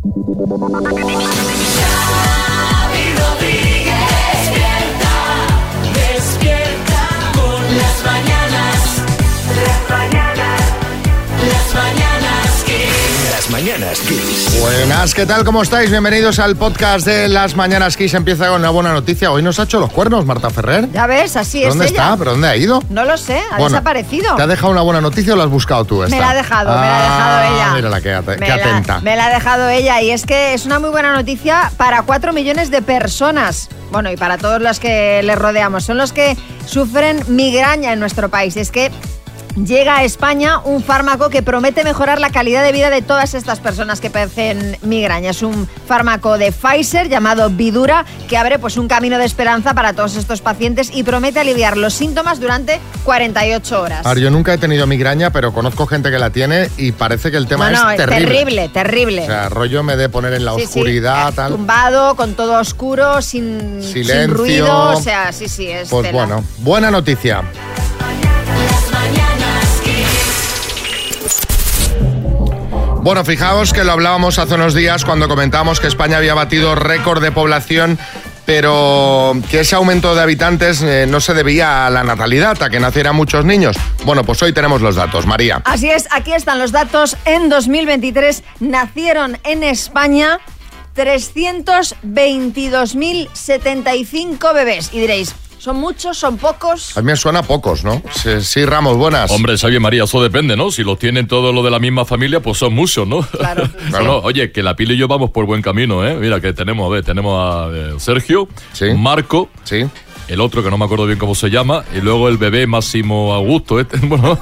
Xavi Las mañanas Kiss. Buenas, ¿qué tal? ¿Cómo estáis? Bienvenidos al podcast de Las Mañanas Kiss. Empieza con una buena noticia. Hoy nos ha hecho los cuernos Marta Ferrer. Ya ves, así es ¿Dónde ella. está? ¿Pero dónde ha ido? No lo sé, ha Bueno, desaparecido. ¿Te ha dejado una buena noticia o la has buscado tú esta? Me la ha dejado, me la ha dejado Ah, ella. Mírala, qué, ate- Me qué la- atenta. me la ha dejado ella y es que es una muy buena noticia para cuatro millones de personas. Bueno, y para todos los que les rodeamos. Son los que sufren migraña en nuestro país. Es que llega a España un fármaco que promete mejorar la calidad de vida de todas estas personas que padecen migraña. Es un fármaco de Pfizer llamado Vidura que abre pues un camino de esperanza para todos estos pacientes y promete aliviar los síntomas durante 48 horas. A ver, yo nunca he tenido migraña, pero conozco gente que la tiene y parece que el tema no, no, es terrible. terrible, terrible. O sea, rollo me de poner en la Sí, oscuridad, eh, tal. Tumbado, con todo oscuro, sin, sin Silencio. ruido. O sea, sí, sí, es Pues tela. bueno, buena noticia. Bueno, fijaos que lo hablábamos hace unos días cuando comentábamos que España había batido récord de población, pero que ese aumento de habitantes eh, no se debía a la natalidad, a que nacieran muchos niños. Bueno, pues hoy tenemos los datos, María. Así es, aquí están los datos. En 2023 nacieron en España 322.075 bebés. Y diréis, ¿son muchos? ¿Son pocos? A mí me suena a pocos, ¿no? Sí, sí, Ramos, buenas. Hombre, Xavi María, eso depende, ¿no? Si lo tienen todo lo de la misma familia, pues son muchos, ¿no? Claro. No, no, oye, que la Pili y yo vamos por buen camino, ¿eh? Mira, que tenemos, a ver, tenemos a eh, Sergio, Sí. Marco, Sí. el otro que no me acuerdo bien cómo se llama, y luego el bebé Máximo Augusto, este, bueno.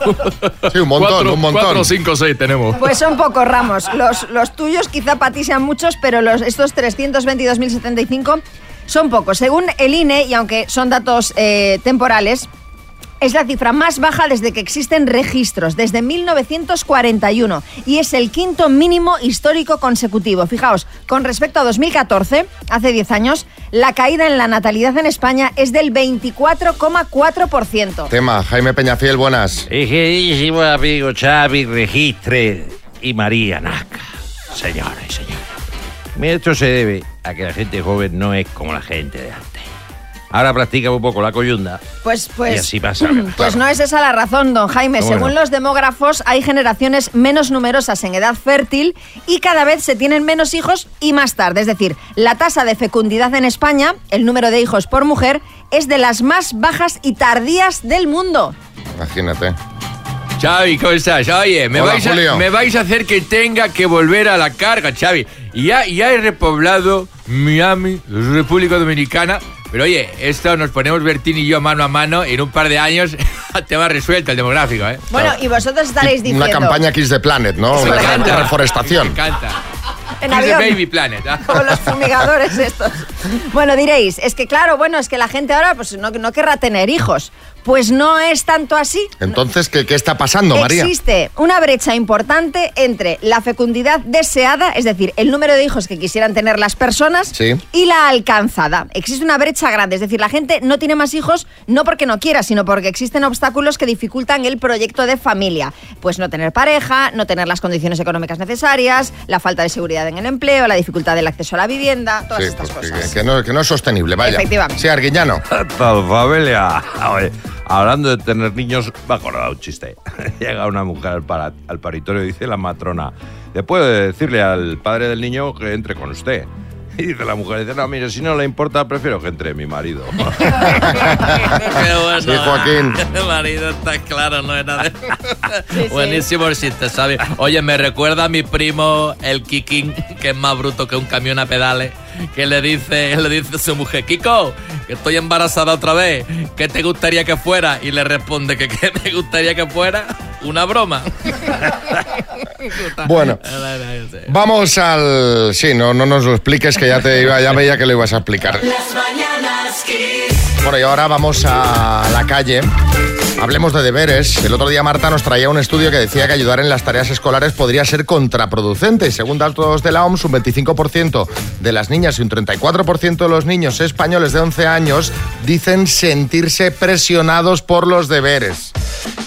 Sí, un montón, cuatro, un montón. Cuatro, cinco, seis tenemos. Pues son pocos, Ramos. Los, los tuyos quizá para ti sean muchos, pero los, estos 322.075 son pocos. Según el INE, y aunque son datos eh, temporales, es la cifra más baja desde que existen registros, desde 1941, y es el quinto mínimo histórico consecutivo. Fijaos, con respecto a 2014, hace 10 años, la caída en la natalidad en España es del 24,4%. Tema, Jaime Peñafiel, buenas. Y queridísimo amigo Xavi Registre y María Naca. Señoras y señores. Mira, Esto se debe a que la gente joven no es como la gente de antes. Ahora practica un poco la coyunda. Pues, pues, Y así pasa, Pues claro. no es esa la razón, don Jaime. Bueno. Según los demógrafos, hay generaciones menos numerosas en edad fértil y cada vez se tienen menos hijos y más tarde. Es decir, la tasa de fecundidad en España, el número de hijos por mujer, es de las más bajas y tardías del mundo. Imagínate. Xavi, ¿cómo estás? Oye, me Hola, vais, a, me vais a hacer que tenga que volver a la carga, Xavi. Y ya, ya he repoblado Miami, República Dominicana. Pero oye, esto nos ponemos Bertín y yo mano a mano. y En un par de años te va resuelto el demográfico, ¿eh? Bueno, y vosotros estaréis diciendo... Una campaña Kiss the Planet, ¿no? Sí, Una me encanta. reforestación. Me encanta. En Kiss the avión. Baby Planet. ¿ah? Como los fumigadores estos. Bueno, diréis, es que claro, bueno, es que la gente ahora pues no, no querrá tener hijos. Pues no es tanto así. Entonces, ¿qué, qué está pasando, María? Existe una brecha importante entre la fecundidad deseada, es decir, el número de hijos que quisieran tener las personas, Sí. y la alcanzada. Existe una brecha grande, es decir, la gente no tiene más hijos no porque no quiera, sino porque existen obstáculos que dificultan el proyecto de familia. Pues no tener pareja, no tener las condiciones económicas necesarias, la falta de seguridad en el empleo, la dificultad del acceso a la vivienda, todas Sí, estas pues que- cosas. que, no, que no es sostenible, vaya. Efectivamente. Sí, Arguiñano. Familia. Hablando de tener niños, me ha acordado un chiste. Llega una mujer al, para- al paritorio y dice la matrona, ¿le puede decirle al padre del niño que entre con usted? Y dice la mujer, dice, no, mire, si no le importa, prefiero que entre mi marido. Qué bueno. Sí, Joaquín. El marido está claro, no era de... Buenísimo el chiste, ¿sabes? Oye, me recuerda a mi primo, el Kikín, que es más bruto que un camión a pedales, que le dice, le dice a su mujer, Kiko, que estoy embarazada otra vez, ¿qué te gustaría que fuera? Y le responde que ¿qué me gustaría que fuera? Una broma. Bueno, vamos al... Sí, no, no nos lo expliques, que ya te iba, ya veía que lo ibas a explicar. Las mañanas Kiss. Bueno, y ahora vamos a la calle. Hablemos de deberes. El otro día Marta nos traía un estudio que decía que ayudar en las tareas escolares podría ser contraproducente. Según datos de la OMS, un 25% de las niñas y un 34% de los niños españoles de 11 años dicen sentirse presionados por los deberes.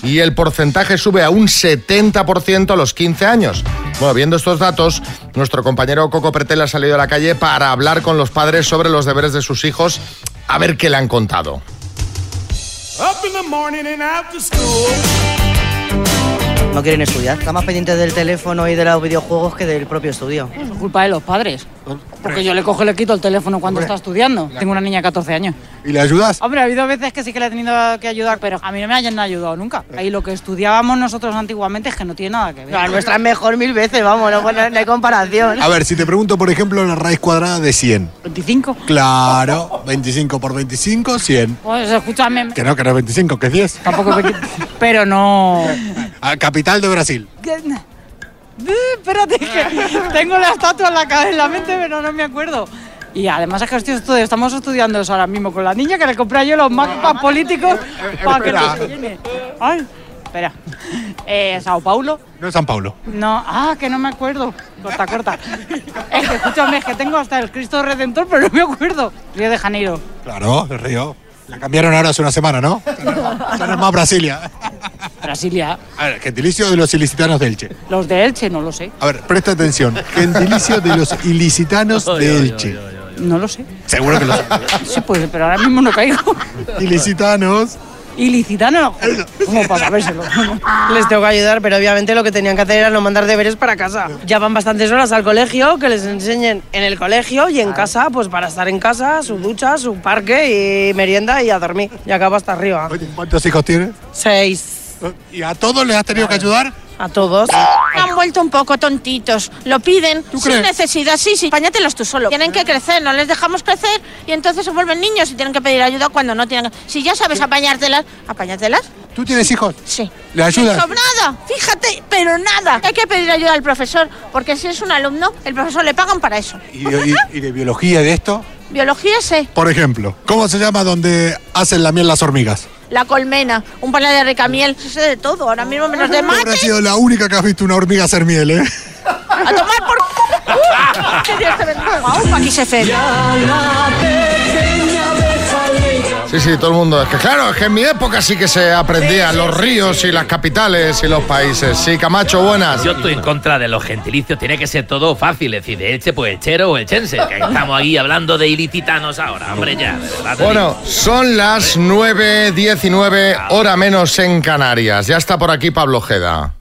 Y el porcentaje sube a un 70% a los 15 años. Bueno, viendo estos datos, nuestro compañero Coco Pretel ha salido a la calle para hablar con los padres sobre los deberes de sus hijos, a ver qué le han contado. No quieren estudiar. Están más pendientes del teléfono y de los videojuegos que del propio estudio. Es culpa de los padres. Porque yo le cojo y le quito el teléfono cuando está estudiando. Tengo una niña de 14 años. ¿Y le ayudas? Hombre, ha habido veces que sí que le he tenido que ayudar, pero a mí no me hayan ayudado nunca. Ahí lo que estudiábamos nosotros antiguamente es que no tiene nada que ver. La nuestra es mejor mil veces, vamos, no, no hay comparación. A ver, si te pregunto, por ejemplo, la raíz cuadrada de 100. 25. Claro, 25 por 25, 100. Pues escúchame, Que no, que no es 25, que es 10. tampoco... Pero no... Ah, capital de Brasil. ¿Qué? Eh, Espérate, que tengo la estatua en la, en la mente, pero no me acuerdo. Y además es que estoy estamos estudiando eso ahora mismo con la niña que le compré yo los mapas políticos para que no se llene. Ay, espera. Eh, Sao Paulo. No es San Paulo. No, ah, que no me acuerdo. Corta, corta. Es que escúchame, es que tengo hasta el Cristo Redentor, pero no me acuerdo. Río de Janeiro. Claro, el río. La cambiaron ahora hace una semana, ¿no? Es más Brasilia. Brasilia. A ver, gentilicio de los ilicitanos de Elche. Los de Elche, no lo sé. A ver, presta atención. Gentilicio de los ilicitanos de Elche. No lo sé. Seguro que lo sabes. Sí, pues, pero ahora mismo no caigo. Ilicitanos. Ilicitano, ¿cómo para sabérselo? Les tengo que ayudar, pero obviamente lo que tenían que hacer era no mandar deberes para casa. Ya van bastantes horas al colegio, que les enseñen en el colegio y en casa, pues para estar en casa, su ducha, su parque y merienda y a dormir. Y acabo hasta arriba. ¿cuántos hijos tienes? Seis. ¿Y a todos les has tenido que ayudar? A todos. Han vuelto un poco tontitos. Lo piden sin crees? necesidad. Sí, sí, apáñatelos tú solo. Tienen que crecer, no les dejamos crecer y entonces se vuelven niños y tienen que pedir ayuda cuando no tienen. Si ya sabes apañártelas, apáñatelas. ¿Tú tienes hijos? Sí. ¿Le ayudas? Sobrada, fíjate, pero nada. Hay que pedir ayuda al profesor, porque si es un alumno, el profesor le pagan para eso. ¿Y de, y- y de biología de esto? Biología sé, Por ejemplo, ¿cómo se llama donde hacen la miel las hormigas? la colmena, un panel de rica miel, sé de todo, ahora mismo menos de Habrá mate. sido la única que has visto una hormiga hacer miel, ¿eh? A tomar por. ¡Uh! ¡Que Dios te bendiga! Aquí se fe. Sí, sí, todo el mundo. Es que claro, es que en mi época sí que se aprendían los ríos y las capitales y los países. Sí, Camacho, buenas. Yo estoy en contra de los gentilicios, tiene que ser todo fácil, es decir, de Elche, pues Elchero o Elchense, que estamos aquí hablando de ilicitanos ahora, hombre, ya, Bueno, son las 9.19, hora menos en Canarias. Ya está por aquí Pablo Ojeda.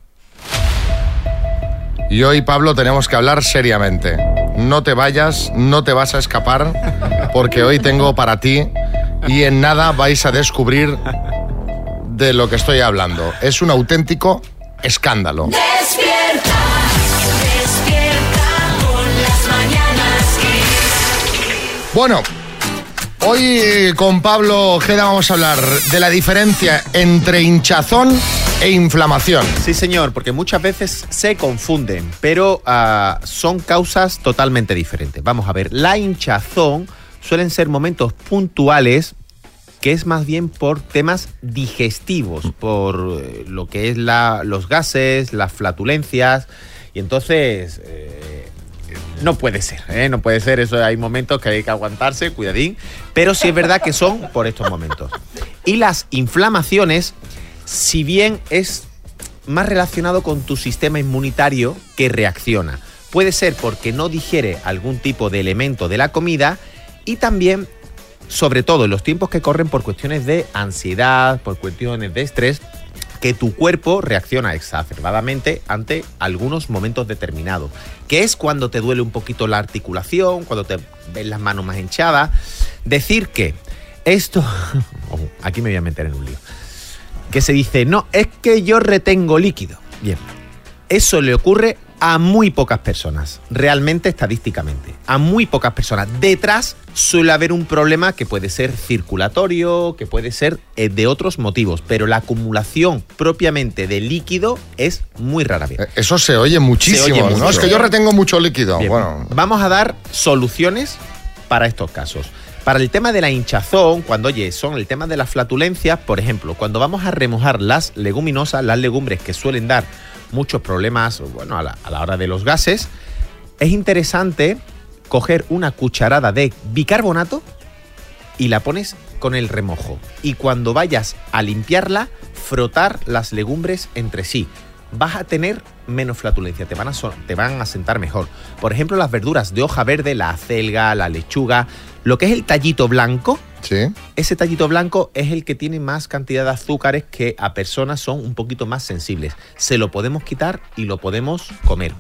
Y hoy, Pablo, tenemos que hablar seriamente. No te vayas, no te vas a escapar, porque hoy tengo para ti y en nada vais a descubrir de lo que estoy hablando. Es un auténtico escándalo. Despierta, despierta con las mañanas. Bueno, hoy con Pablo Ojeda vamos a hablar de la diferencia entre hinchazón e inflamación. Sí, señor, porque muchas veces se confunden, pero ah, son causas totalmente diferentes. Vamos a ver, la hinchazón suelen ser momentos puntuales que es más bien por temas digestivos, por eh, lo que es la, los gases, las flatulencias, y entonces eh, no puede ser, ¿eh? no puede ser, eso hay momentos que hay que aguantarse, cuidadín, pero sí es verdad que son por estos momentos. Y las inflamaciones, si bien es más relacionado con tu sistema inmunitario que reacciona. Puede ser porque no digiere algún tipo de elemento de la comida y también, sobre todo en los tiempos que corren por cuestiones de ansiedad, por cuestiones de estrés, que tu cuerpo reacciona exacerbadamente ante algunos momentos determinados, que es cuando te duele un poquito la articulación, cuando te ves las manos más hinchadas. Decir que esto... Aquí me voy a meter en un lío que se dice, no, es que yo retengo líquido. Bien, eso le ocurre a muy pocas personas, realmente estadísticamente, a muy pocas personas. Detrás suele haber un problema que puede ser circulatorio, que puede ser eh, de otros motivos, pero la acumulación propiamente de líquido es muy rara vez. Eh, Eso se oye muchísimo, Se oye ¿no? mucho. Es que yo retengo mucho líquido. Bien, Bueno, Vamos a dar soluciones para estos casos. Para el tema de la hinchazón, cuando oye, son el tema de las flatulencias, por ejemplo, cuando vamos a remojar las leguminosas, las legumbres que suelen dar muchos problemas, bueno, a la, a la hora de los gases, es interesante coger una cucharada de bicarbonato y la pones con el remojo. Y cuando vayas a limpiarla, frotar las legumbres entre sí. Vas a tener menos flatulencia, te van a, te van a sentar mejor. Por ejemplo, las verduras de hoja verde, la acelga, la lechuga, lo que es el tallito blanco, ese tallito blanco es el que tiene más cantidad de azúcares que a personas son un poquito más sensibles. Se lo podemos quitar y lo podemos comer.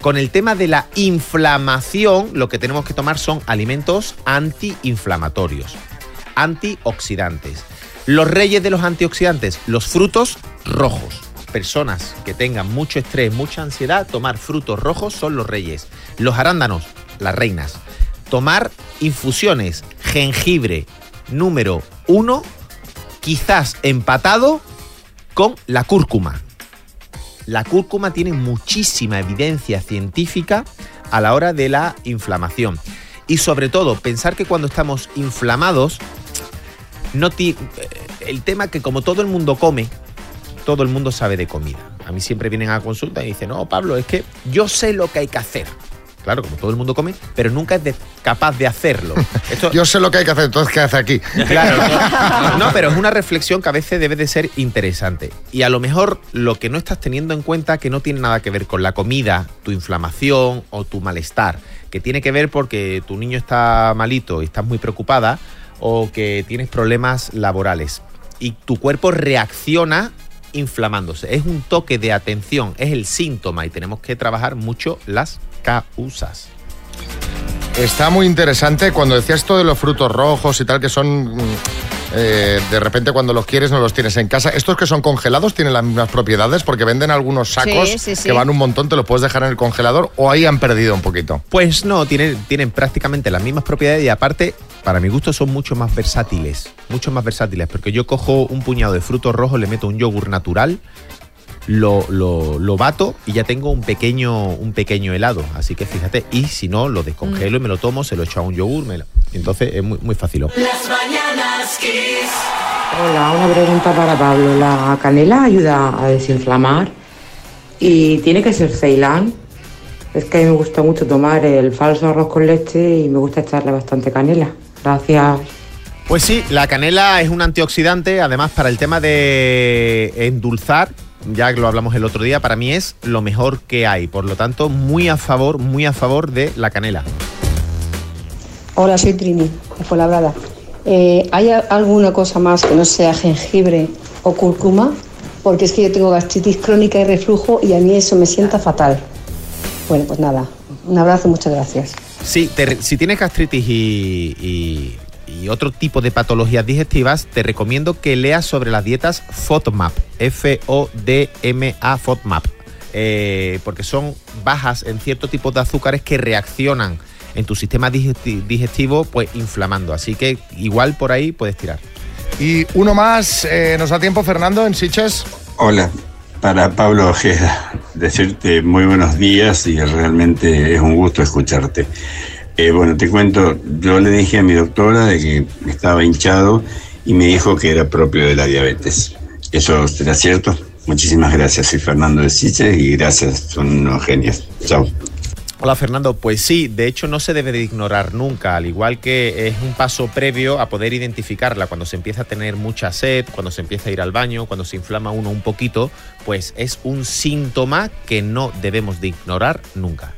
Con el tema de la inflamación, lo que tenemos que tomar son alimentos antiinflamatorios, antioxidantes. Los reyes de los antioxidantes, los frutos rojos. Personas que tengan mucho estrés, mucha ansiedad, tomar frutos rojos son los reyes. Los arándanos, las reinas. Tomar infusiones, jengibre, número uno, quizás empatado con la cúrcuma. La cúrcuma tiene muchísima evidencia científica a la hora de la inflamación. Y sobre todo, pensar que cuando estamos inflamados, no eh, el tema que como todo el mundo come, todo el mundo sabe de comida. A mí siempre vienen a consulta y dicen, no, Pablo, es que yo sé lo que hay que hacer. Claro, como todo el mundo come, pero nunca es de- capaz de hacerlo. Esto, Yo sé lo que hay que hacer, entonces ¿qué hace aquí? Claro, no, no, pero es una reflexión que a veces debe de ser interesante. Y a lo mejor lo que no estás teniendo en cuenta que no tiene nada que ver con la comida, tu inflamación o tu malestar, que tiene que ver porque tu niño está malito y estás muy preocupada o que tienes problemas laborales y tu cuerpo reacciona inflamándose. Es un toque de atención, es el síntoma y tenemos que trabajar mucho las causas. Está muy interesante cuando decías esto de los frutos rojos y tal, que son. mm, eh, de repente cuando los quieres no los tienes en casa. ¿Estos que son congelados tienen las mismas propiedades? Porque venden algunos sacos Sí, sí, sí. que van un montón, te los puedes dejar en el congelador o ahí han perdido un poquito. Pues no, tienen, tienen prácticamente las mismas propiedades y aparte, para mi gusto, son mucho más versátiles. Mucho más versátiles, porque yo cojo un puñado de frutos rojos, le meto un yogur natural, lo, lo, lo bato y ya tengo un pequeño, un pequeño helado. Así que fíjate, y si no, lo descongelo y me lo tomo, se lo echo a un yogur, me lo- entonces es muy, muy fácil. Las mañanas Kiss. Hola, una pregunta para Pablo. ¿La canela ayuda a desinflamar? ¿Y tiene que ser Ceilán? Es que a mí me gusta mucho tomar el falso arroz con leche y me gusta echarle bastante canela. Gracias. Pues sí, la canela es un antioxidante, además para el tema de endulzar, ya lo hablamos el otro día, para mí es lo mejor que hay. Por lo tanto, muy a favor, muy a favor de la canela. Hola, soy Trini, de Fuenlabrada. Eh, ¿Hay alguna cosa más que no sea jengibre o cúrcuma? Porque es que yo tengo gastritis crónica y reflujo y a mí eso me sienta fatal. Bueno, pues nada, un abrazo muchas gracias. Sí, te- si tienes gastritis y, y- y otro tipo de patologías digestivas, te recomiendo que leas sobre las dietas FODMAP, F-O-D-M-A FODMAP, eh, porque son bajas en ciertos tipos de azúcares que reaccionan en tu sistema digesti- digestivo, pues inflamando. Así que igual por ahí puedes tirar. Y uno más, eh, ¿nos da tiempo, Fernando, en Siches? Hola, para Pablo Ojeda, decirte muy buenos días y realmente es un gusto escucharte. Eh, bueno, te cuento, yo le dije a mi doctora de que estaba hinchado y me dijo que era propio de la diabetes. ¿Eso será cierto? Muchísimas gracias, soy Fernando de Siches y gracias, son unos genios. Chao. Hola Fernando, pues sí, de hecho no se debe de ignorar nunca, al igual que es un paso previo a poder identificarla cuando se empieza a tener mucha sed, cuando se empieza a ir al baño, cuando se inflama uno un poquito, pues es un síntoma que no debemos de ignorar nunca.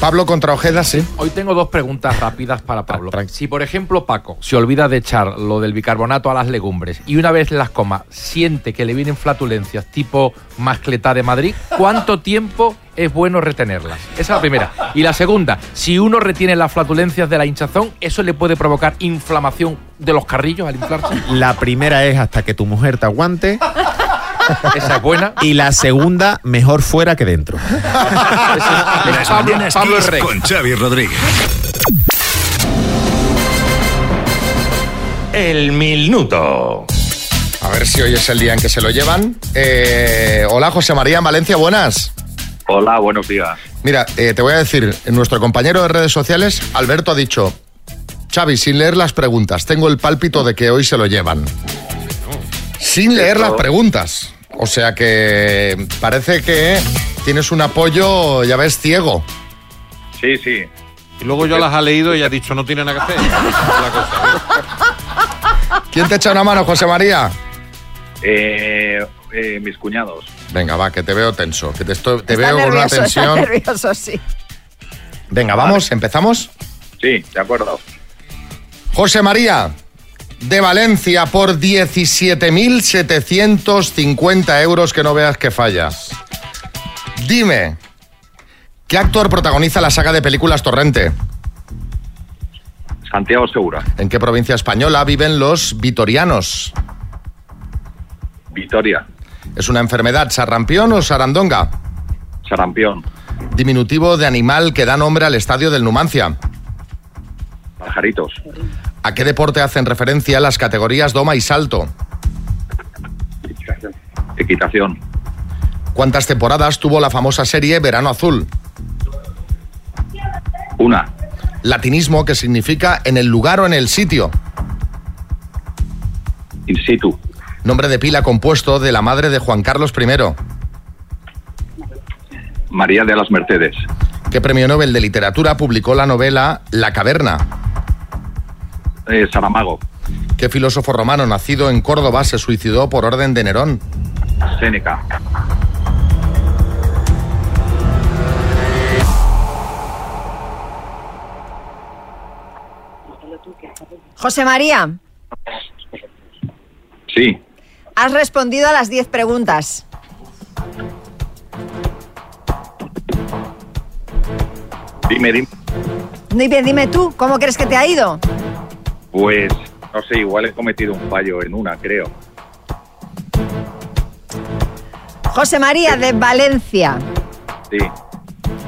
Pablo contra Ojeda, sí. Hoy tengo dos preguntas rápidas para Pablo. Si, por ejemplo, Paco se olvida de echar lo del bicarbonato a las legumbres y una vez las coma siente que le vienen flatulencias tipo mascletá de Madrid, ¿cuánto tiempo es bueno retenerlas? Esa es la primera. Y la segunda, si uno retiene las flatulencias de la hinchazón, ¿eso le puede provocar inflamación de los carrillos al inflarse? La primera es hasta que tu mujer te aguante. Esa es buena. Y la segunda, mejor fuera que dentro. Las Pablo- con Xavi Rodríguez. El minuto. A ver si hoy es el día en que se lo llevan. Eh, hola, José María en Valencia, buenas. Hola, buenos días. Mira, eh, te voy a decir, nuestro compañero de redes sociales, Alberto, ha dicho, Xavi, sin leer las preguntas, tengo el pálpito de que hoy se lo llevan. Sin leer las preguntas. O sea que parece que tienes un apoyo, ya ves, ciego. Sí, sí. Y luego ya las ha leído y ha dicho no tiene nada que hacer. La cosa. ¿Quién te echa una mano, José María? Eh, eh, mis cuñados. Venga, va, que te veo tenso, que te, estoy- te veo con una está tensión. nervioso, sí. Venga, vamos, empezamos. Sí, de acuerdo. José María, de Valencia, por 17.750 euros, que no veas que fallas. Dime, ¿qué actor protagoniza la saga de películas Torrente? Santiago Segura. ¿En qué provincia española viven los vitorianos? Vitoria. ¿Es una enfermedad sarrampión o sarandonga? Sarampión. Diminutivo de animal que da nombre al estadio del Numancia. Pajaritos. ¿A qué deporte hacen referencia las categorías doma y salto? Equitación. ¿Cuántas temporadas tuvo la famosa serie Verano Azul? Una. Latinismo que significa en el lugar o en el sitio. In situ. Nombre de pila compuesto de la madre de Juan Carlos I. María de las Mercedes. ¿Qué premio Nobel de literatura publicó la novela La caverna? Eh, Saramago. ¿Qué filósofo romano nacido en Córdoba se suicidó por orden de Nerón? Séneca. José María, Sí. has respondido a las 10 preguntas. Dime, dime. Dime, dime tú, ¿cómo crees que te ha ido? Pues, no sé, igual he cometido un fallo en una, creo. José María de Valencia, Sí.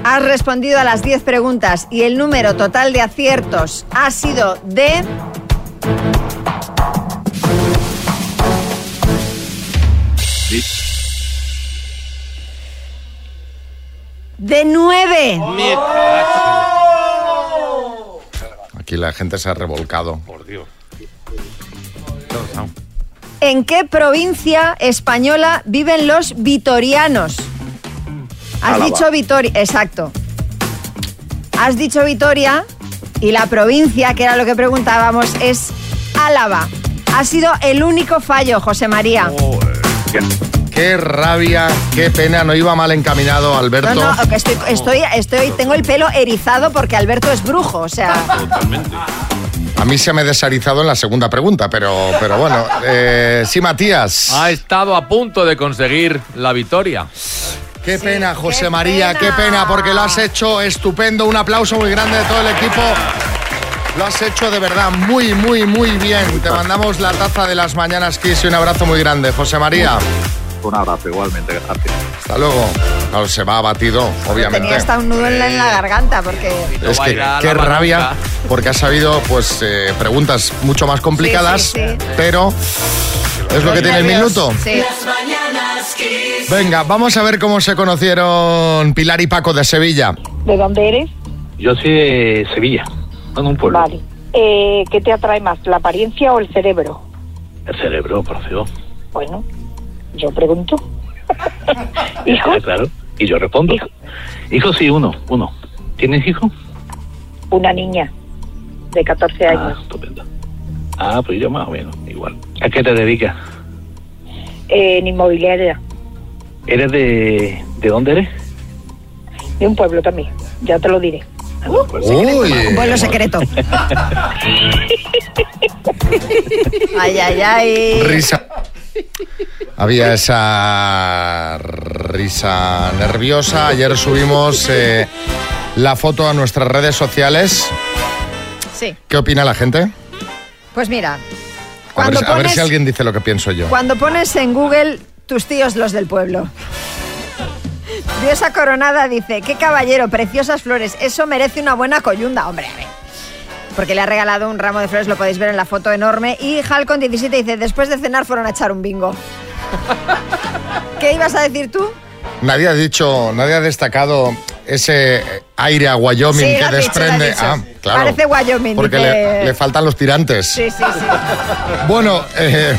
has respondido a las 10 preguntas y el número total de aciertos ha sido de... Sí. De 9. Aquí la gente se ha revolcado. Por Dios. ¿En qué provincia española viven los vitorianos? Has Álava. dicho Vitoria, exacto. Has dicho Vitoria y la provincia, que era lo que preguntábamos, es Álava. Ha sido el único fallo, José María. Qué rabia, qué pena, no iba mal encaminado Alberto. No, no, estoy, estoy, estoy, tengo el pelo erizado porque Alberto es brujo, o sea. A mí se me ha desarizado en la segunda pregunta, pero, pero bueno. Eh, sí, Matías. Ha estado a punto de conseguir la victoria. Qué pena, José María, qué pena, porque lo has hecho estupendo. Un aplauso muy grande de todo el equipo. Lo has hecho de verdad muy, muy, muy bien. Te mandamos la taza de las mañanas Kiss y un abrazo muy grande, José María. Un abrazo igualmente, gracias. Hasta luego. Claro, se va abatido, obviamente. Tenía hasta un nudo en la, en la garganta porque. Es que qué rabia, porque ha sabido pues eh, preguntas mucho más complicadas, Sí, sí, sí. pero es lo que tiene el minuto. Venga, vamos a ver cómo se conocieron Pilar y Paco de Sevilla. ¿De dónde eres? Yo soy de Sevilla, en un pueblo. Vale. Eh, ¿Qué te atrae más, la apariencia o el cerebro? El cerebro, por Dios. Bueno, yo pregunto. ¿Hijo? Ah, claro. Y yo respondo. Hijo, sí, uno, uno. ¿Tienes hijo? Una niña de 14 Ah, años. estupendo. Ah, pues yo más o menos, igual. ¿A qué te dedicas? Eh, en inmobiliaria, ¿Eres de... ¿De dónde eres? de un pueblo también. Ya te lo diré. Un vuelo secreto. ay, ay, ay. Risa. Había esa risa nerviosa. Ayer subimos eh, la foto a nuestras redes sociales. Sí. ¿Qué opina la gente? Pues mira, A ver, cuando a ver si alguien dice lo que pienso yo. cuando pones en Google tus tíos los del pueblo. Diosa Coronada dice, qué caballero, preciosas flores, eso merece una buena coyunda, hombre, a ver. Porque le ha regalado un ramo de flores, lo podéis ver en la foto enorme. Y Halcon 17 dice, después de cenar fueron a echar un bingo. ¿Qué ibas a decir tú? Nadie ha dicho, nadie ha destacado ese aire a Wyoming Sí, que desprende. dicho. Ah, claro. Parece Wyoming. Porque dice- le, le faltan los tirantes. Sí, sí, sí. Bueno, eh,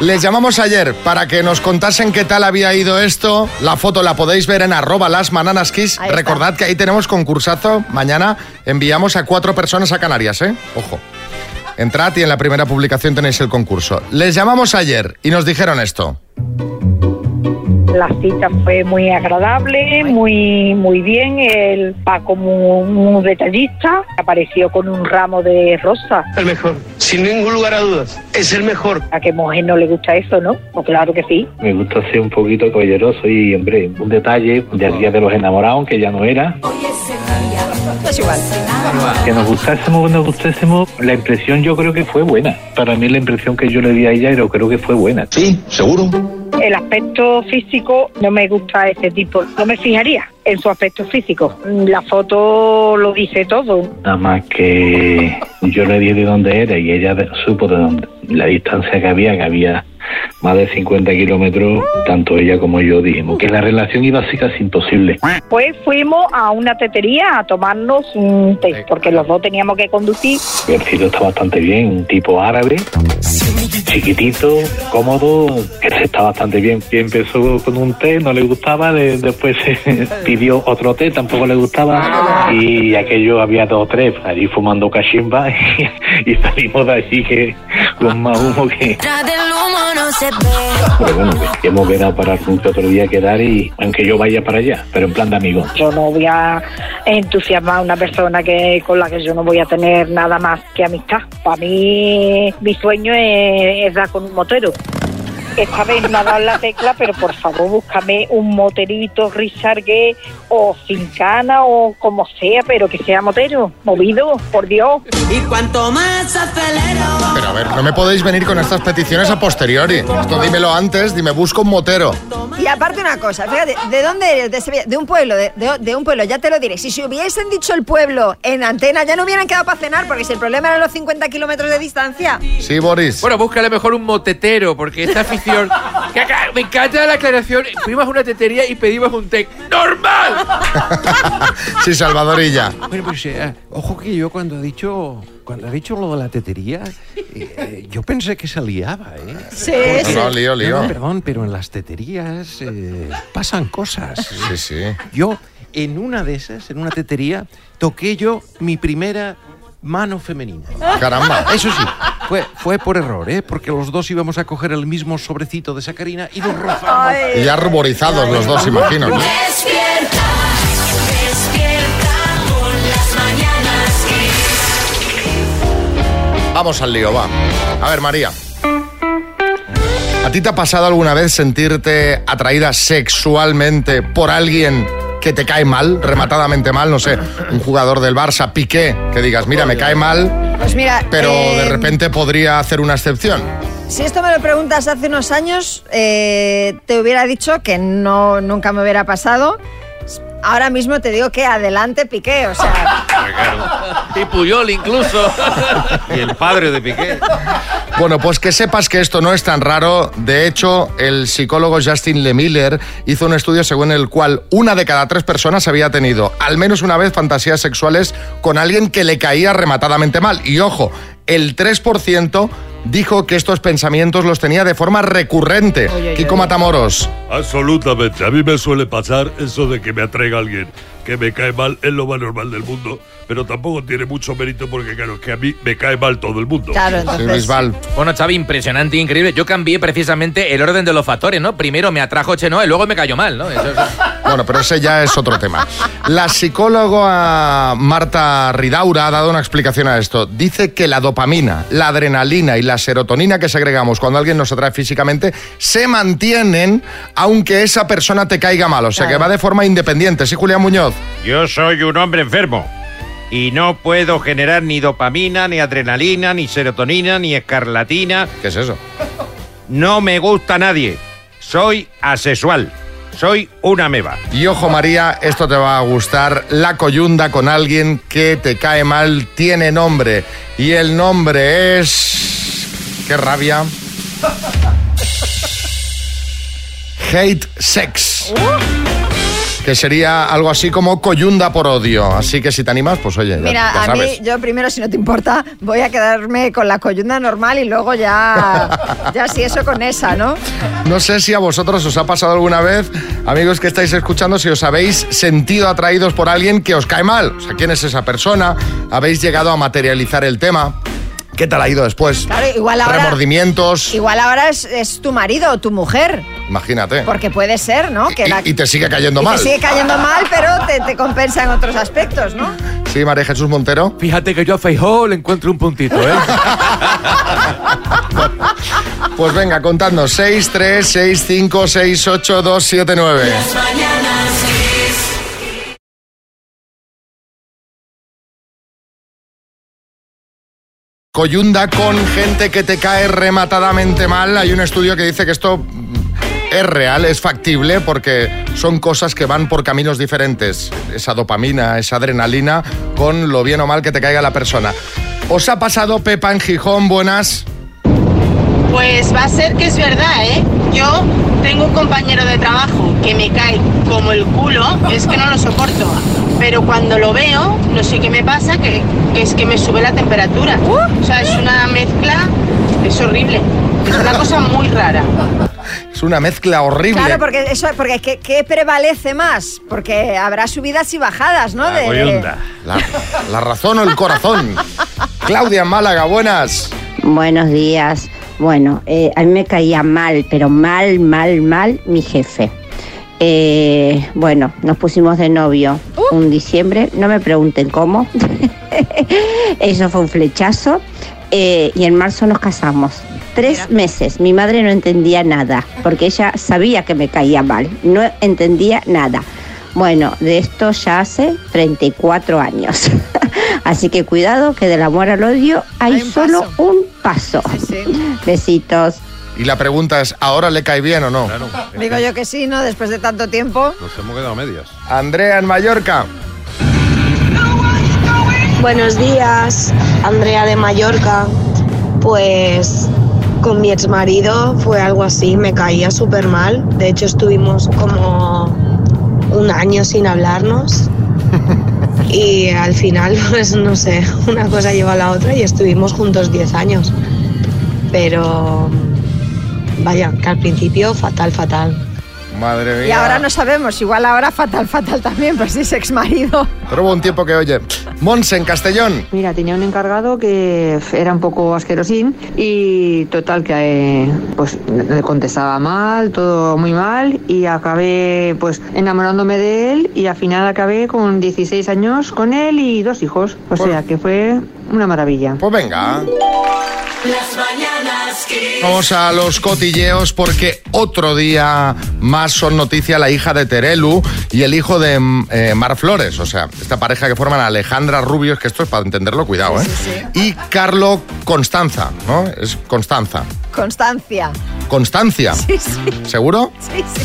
les llamamos ayer para que nos contasen qué tal había ido esto. La foto la podéis ver en arroba las bananas kiss. Ahí está. Recordad que ahí tenemos concursazo. Mañana enviamos a cuatro personas a Canarias, ¿eh? Ojo. Entrad y en la primera publicación tenéis el concurso. Les llamamos ayer y nos dijeron esto. La cita fue muy agradable, muy muy bien. El Paco muy, muy detallista. Apareció con un ramo de rosas. El mejor, sin ningún lugar a dudas. Es el mejor. ¿A qué mujer no le gusta eso, no? Pues claro que sí. Me gusta ser un poquito caballeroso y, hombre, un detalle del día de los enamorados, que ya no era. Es igual. Que nos gustásemos o no gustásemos, la impresión yo creo que fue buena. Para mí la impresión que yo le di a ella yo creo que fue buena. Sí, seguro. El aspecto físico no me gusta ese tipo. No me fijaría en su aspecto físico. La foto lo dice todo. Nada más que yo le dije de dónde era y ella supo de dónde. La distancia que había, que había más de 50 kilómetros, tanto ella como yo dijimos que la relación iba a ser casi imposible. Pues fuimos a una tetería a tomarnos un té, porque los dos teníamos que conducir. El sitio está bastante bien, un tipo árabe, chiquitito, cómodo, está bastante bien. Y empezó con un té, no le gustaba, de- después eh, pidió otro té, tampoco le gustaba, y aquello había dos o tres, allí fumando cachimba, y, salimos de allí que con más humo que... Pero bueno, que hemos quedado para algún que otro día quedar y aunque yo vaya para allá, pero en plan de amigo. Yo no voy a entusiasmar a una persona que con la que yo no voy a tener nada más que amistad. Para mí, mi sueño es, es dar con un motero. Esta vez no ha dado la tecla, pero por favor búscame un moterito risargué o fincana o como sea, pero que sea motero, movido, por Dios. Y cuanto más acelero. Pero a ver, no me podéis venir con estas peticiones a posteriori. Esto dímelo antes, dime, busco un motero. Y aparte una cosa, fíjate, ¿de dónde eres? De, Sevilla, de un pueblo, de, de- de un pueblo, ya te lo diré. Si se hubiesen dicho el pueblo en antena, ya no hubieran quedado para cenar, porque si el problema eran los 50 kilómetros de distancia. Sí, Boris. Bueno, búscale mejor un motetero, porque esta afición. me encanta la aclaración. Fuimos a una tetería y pedimos un té. ¡Normal! Sí, Salvadorilla. Bueno, pues eh, ojo que yo cuando he dicho cuando he dicho lo de la tetería, eh, yo pensé que se liaba, ¿eh? Sí, sí. No, lío, lío. No, no, perdón, pero en las teterías eh, pasan cosas. Sí, sí. Yo, en una de esas, en una tetería, toqué yo mi primera mano femenina. Caramba. Eso sí, fue, fue por error, ¿eh? Porque los dos íbamos a coger el mismo sobrecito de sacarina y nos rozamos. Y ya ruborizados los dos, imagino. ¿no? Despierta Vamos al lío, va. A ver, María. ¿A ti te ha pasado alguna vez sentirte atraída sexualmente por alguien que te cae mal, rematadamente mal? No sé, un jugador del Barça, Piqué, que digas, mira, me cae mal, Pues mira, pero eh, de repente podría hacer una excepción. Si esto me lo preguntas hace unos años, eh, te hubiera dicho que no, nunca me hubiera pasado. Ahora mismo te digo que adelante Piqué, o sea, Y Puyol incluso. Y el padre de Piqué. Bueno, pues que sepas que esto no es tan raro. De hecho, el psicólogo Justin Lemiller hizo un estudio según el cual una de cada tres personas había tenido al menos una vez fantasías sexuales con alguien que le caía rematadamente mal. Y ojo, el 3% dijo que estos pensamientos los tenía de forma recurrente. Kiko Matamoros. Absolutamente. A mí me suele pasar eso de que me atraiga alguien que me cae mal, es lo más normal del mundo, pero tampoco tiene mucho mérito porque, claro, es que a mí me cae mal todo el mundo. Claro, entonces- Bueno, Xavi, impresionante, increíble. Yo cambié precisamente el orden de los factores, ¿no? Primero me atrajo Chenoa y luego me cayó mal, ¿no? Eso es- Bueno, pero ese ya es otro tema. La psicóloga Marta Ridaura ha dado una explicación a esto. Dice que la dopamina, la adrenalina y la serotonina que segregamos cuando alguien nos atrae físicamente se mantienen aunque esa persona te caiga mal. O sea que va de forma independiente. ¿Sí, Julián Muñoz? Yo soy un hombre enfermo y no puedo generar ni dopamina, ni adrenalina, ni serotonina, ni escarlatina. ¿Qué es eso? No me gusta nadie. Soy asexual. Soy una meba. Y ojo María, esto te va a gustar. La coyunda con alguien que te cae mal tiene nombre. Y el nombre es... ¡Qué rabia! Hate Sex. Que sería algo así como coyunda por odio. Así que si te animas, pues oye, mira, ya a sabes. mí, yo primero, si no te importa, voy a quedarme con la coyunda normal y luego ya, ya si eso con esa, ¿no? No sé si a vosotros os ha pasado alguna vez, amigos que estáis escuchando, si os habéis sentido atraídos por alguien que os cae mal. O sea, ¿quién es esa persona? ¿Habéis llegado a materializar el tema? ¿Qué tal ha ido después? Claro, igual ahora- Remordimientos, Igual ahora es, es tu marido o tu mujer. Imagínate. Porque puede ser, ¿no? Que la- Y te sigue cayendo y mal. Te sigue cayendo mal, pero te, te compensa en otros aspectos, ¿no? Sí, María Jesús Montero. Fíjate que yo a Feijó le encuentro un puntito, ¿eh? Pues venga, contadnos. 6, 3, 6, 5, 6, 8, 2, 7, 9. mañanas Kiss. Coyunda con gente que te cae rematadamente mal. Hay un estudio que dice que esto es real, es factible, porque son cosas que van por caminos diferentes. Esa dopamina, esa adrenalina, con lo bien o mal que te caiga la persona. ¿Os ha pasado Pepa en Gijón? Buenas. Pues va a ser que es verdad, ¿eh? Yo tengo un compañero de trabajo que me cae como el culo, es que no lo soporto. Pero cuando lo veo, no sé qué me pasa, que, es que me sube la temperatura. O sea, es una mezcla, es horrible. Es una cosa muy rara. Es una mezcla horrible. Claro, porque eso, porque ¿qué, qué prevalece más? Porque habrá subidas y bajadas, ¿no? De- de- La, la razón o el corazón. Claudia Málaga, buenas. Buenos días. Bueno, eh, a mí me caía mal, pero mal, mal, mal mi jefe. Eh, bueno, nos pusimos de novio un diciembre, no me pregunten cómo. Eso fue un flechazo. Eh, y en marzo nos casamos. Tres meses. Mi madre no entendía nada, porque ella sabía que me caía mal. No entendía nada. Bueno, de esto ya hace 34 años. Así que cuidado, que del amor al odio hay, solo un paso. Besitos. Y la pregunta es, ¿ahora le cae bien o no? Digo yo que sí, ¿no? Después de tanto tiempo. Nos hemos quedado a medias. Andrea en Mallorca. Buenos días, Andrea de Mallorca. Pues con mi ex marido fue algo así, me caía súper mal. De hecho, estuvimos como un año sin hablarnos. Y al final, pues no sé, una cosa lleva a la otra y estuvimos juntos 10 años. Pero vaya, que al principio fatal, fatal. Madre mía. Y ahora no sabemos, igual ahora fatal, fatal también, pues si es ex marido. Pero hubo un tiempo que, oye, Monse en Castellón. Mira, tenía un encargado que era un poco asquerosín y total que eh, pues le contestaba mal, todo muy mal y acabé pues enamorándome de él y al final acabé con 16 años con él y dos hijos. O sea que fue una maravilla. Pues venga. Las mañanas Kiss. Vamos a los cotilleos porque otro día más son noticia la hija de Terelu y el hijo de eh, Mar Flores. O sea, esta pareja que forman Alejandra Rubios, que esto es para entenderlo, cuidado, ¿eh? Y Carlo Constanza, ¿no? Es Constanza. Constancia. Constancia. Sí, sí. ¿Seguro? Sí, sí.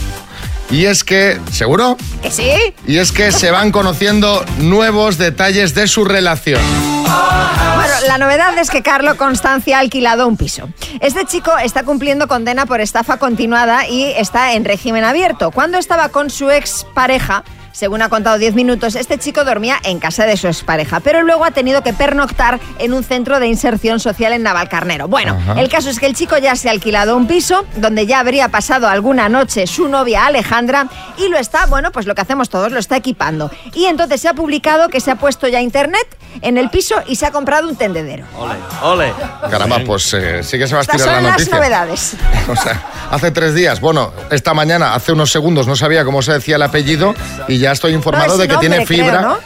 Y es que, ¿seguro? ¿Que sí? Y es que se van conociendo nuevos detalles de su relación. Bueno, la novedad es que Carlo Constancia ha alquilado un piso. Este chico está cumpliendo condena por estafa continuada y está en régimen abierto. Cuando estaba con su ex pareja, según ha contado 10 minutos, este chico dormía en casa de su expareja, pero luego ha tenido que pernoctar en un centro de inserción social en Navalcarnero. Bueno, Ajá. el caso es que el chico ya se ha alquilado un piso donde ya habría pasado alguna noche su novia Alejandra y lo está, bueno, pues lo que hacemos todos, lo está equipando. Y entonces se ha publicado que se ha puesto ya internet en el piso y se ha comprado un tendedero. Ole, ole. Caramba, pues eh, sí que se va a Estas estirar son la las novedades. O sea, hace tres días, bueno, esta mañana, hace unos segundos, no sabía cómo se decía el apellido y ya estoy informado No, de que tiene nombre, creo, fibra. ¿no?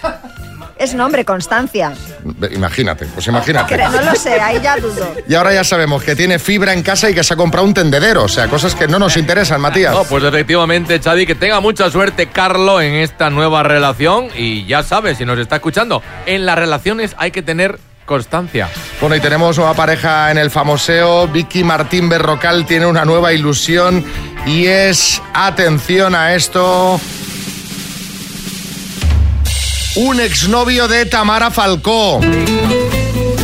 Es nombre, Constancia. Imagínate, pues imagínate. Creo, no lo sé, ahí ya dudo. Y ahora ya sabemos que tiene fibra en casa y que se ha comprado un tendedero. O sea, cosas que no nos interesan, Matías. No, pues efectivamente, Xavi, que tenga mucha suerte Carlo en esta nueva relación y ya sabes, si nos está escuchando, en las relaciones hay que tener constancia. Bueno, y tenemos nueva pareja en el famoseo. Vicky Martín Berrocal tiene una nueva ilusión y es, atención a esto, un exnovio de Tamara Falcó.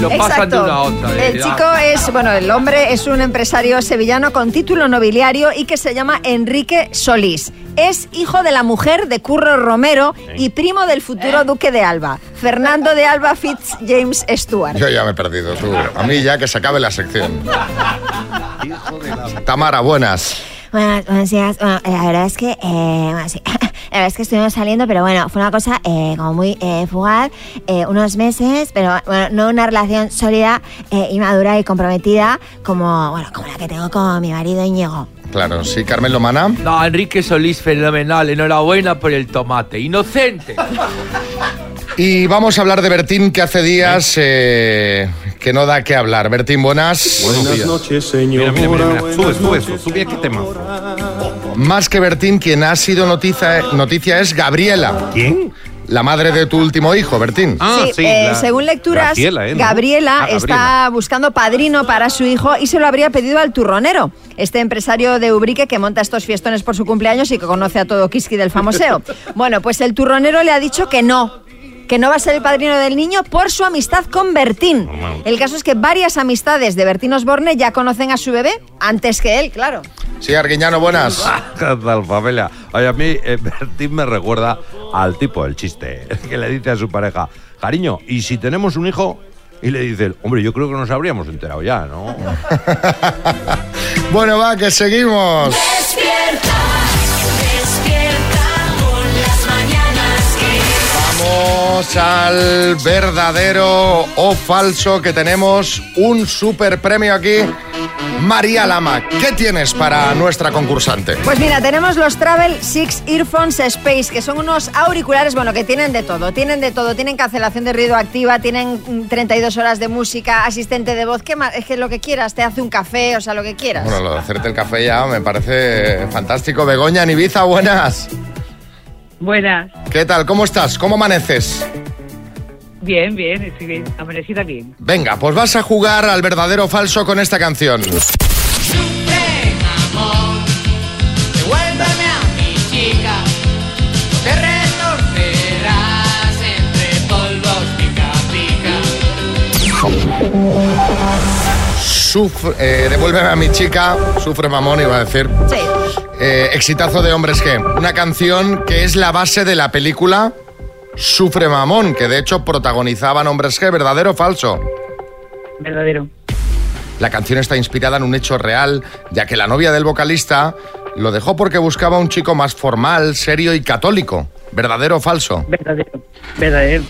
Lo pasan de una a otra. de El verdad. chico es, bueno, el hombre es un empresario sevillano con título nobiliario y que se llama Enrique Solís. Es hijo de la mujer de Curro Romero y primo del futuro duque de Alba, Fernando de Alba Fitz James Stuart. Yo ya me he perdido, tú. A mí ya que se acabe la sección. Tamara, buenas. Buenos, buenos días. Bueno, la verdad es que eh, bueno, sí. La verdad es que estuvimos saliendo, pero bueno, fue una cosa eh, como muy eh, fugaz, eh, unos meses, pero bueno, no una relación sólida eh, y madura y comprometida como, bueno, como la que tengo con mi marido Íñigo. Claro, sí, Carmen Lomana. No, Enrique Solís, fenomenal. Enhorabuena por el tomate. Inocente. Y vamos a hablar de Bertín, que hace días eh, que no da que hablar. Bertín, buenas. Buenas noches, señor. Mira, mira, mira, mira. Sube, sube eso. Sube aquí tema. Más que Bertín, quien ha sido noticia, noticia es Gabriela. ¿Quién? La madre de tu último hijo, Bertín. Sí, eh, según lecturas, Graciela, ¿eh? ¿no? Gabriela, Ah, Gabriela. está buscando padrino para su hijo y se lo habría pedido al turronero, este empresario de Ubrique que monta estos fiestones por su cumpleaños y que conoce a todo Kiski del famoseo. Bueno, pues el turronero le ha dicho que no, que no va a ser el padrino del niño por su amistad con Bertín. El caso es que varias amistades de Bertín Osborne ya conocen a su bebé antes que él, claro. Sí, Arguiñano, buenas. ¿Qué tal, familia? Oye, a mí eh, Bertín me recuerda al tipo del chiste, el que le dice a su pareja, cariño, ¿y si tenemos un hijo? Y le dice, hombre, yo creo que nos habríamos enterado ya, ¿no? Bueno, va, que seguimos. Despierta Vamos al verdadero o falso que tenemos un super premio aquí. María Lama, ¿qué tienes para nuestra concursante? Pues mira, tenemos los Travel Six Earphones Space, que son unos auriculares, bueno, que tienen de todo, tienen de todo, tienen cancelación de ruido activa, tienen mm, 32 horas de música, asistente de voz, ¿qué más? Es que lo que quieras, te hace un café, o sea, lo que quieras. Bueno, lo de hacerte el café ya me parece fantástico. Begoña, en Ibiza, buenas. Buenas. ¿Qué tal? ¿Cómo estás? ¿Cómo amaneces? Bien, bien, estoy bien. Amanecida bien. Venga, pues vas a jugar al verdadero o falso con esta canción. Devuélveme a mi chica. Te retorcerás entre polvos pica pica. Sufre, eh, devuélveme a mi chica, sufre mamón, iba a decir. Sí. Eh, exitazo de Hombres G. Una canción que es la base de la película Sufre Mamón, que de hecho protagonizaban Hombres G, ¿verdadero o falso? Verdadero. La canción está inspirada en un hecho real, ya que la novia del vocalista lo dejó porque buscaba un chico más formal, serio y católico. ¿Verdadero o falso? Verdadero. Verdadero.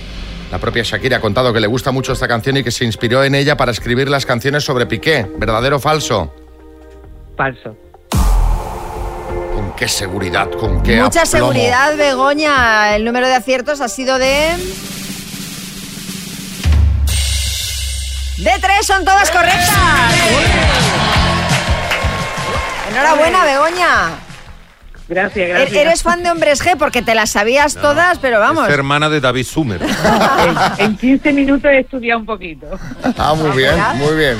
La propia Shakira ha contado que le gusta mucho esta canción y que se inspiró en ella para escribir las canciones sobre Piqué. ¿Verdadero o falso? Falso. ¿Con qué seguridad? ¿Con qué Mucha aplomo? seguridad, Begoña. El número de aciertos ha sido de... De tres son todas correctas. Enhorabuena, Begoña. Gracias, Er- gracias. Eres fan de Hombres G porque te las sabías todas, pero vamos. Es hermana de David Sumer. En 15 minutos he estudiado un poquito. Ah, muy bien, muy bien.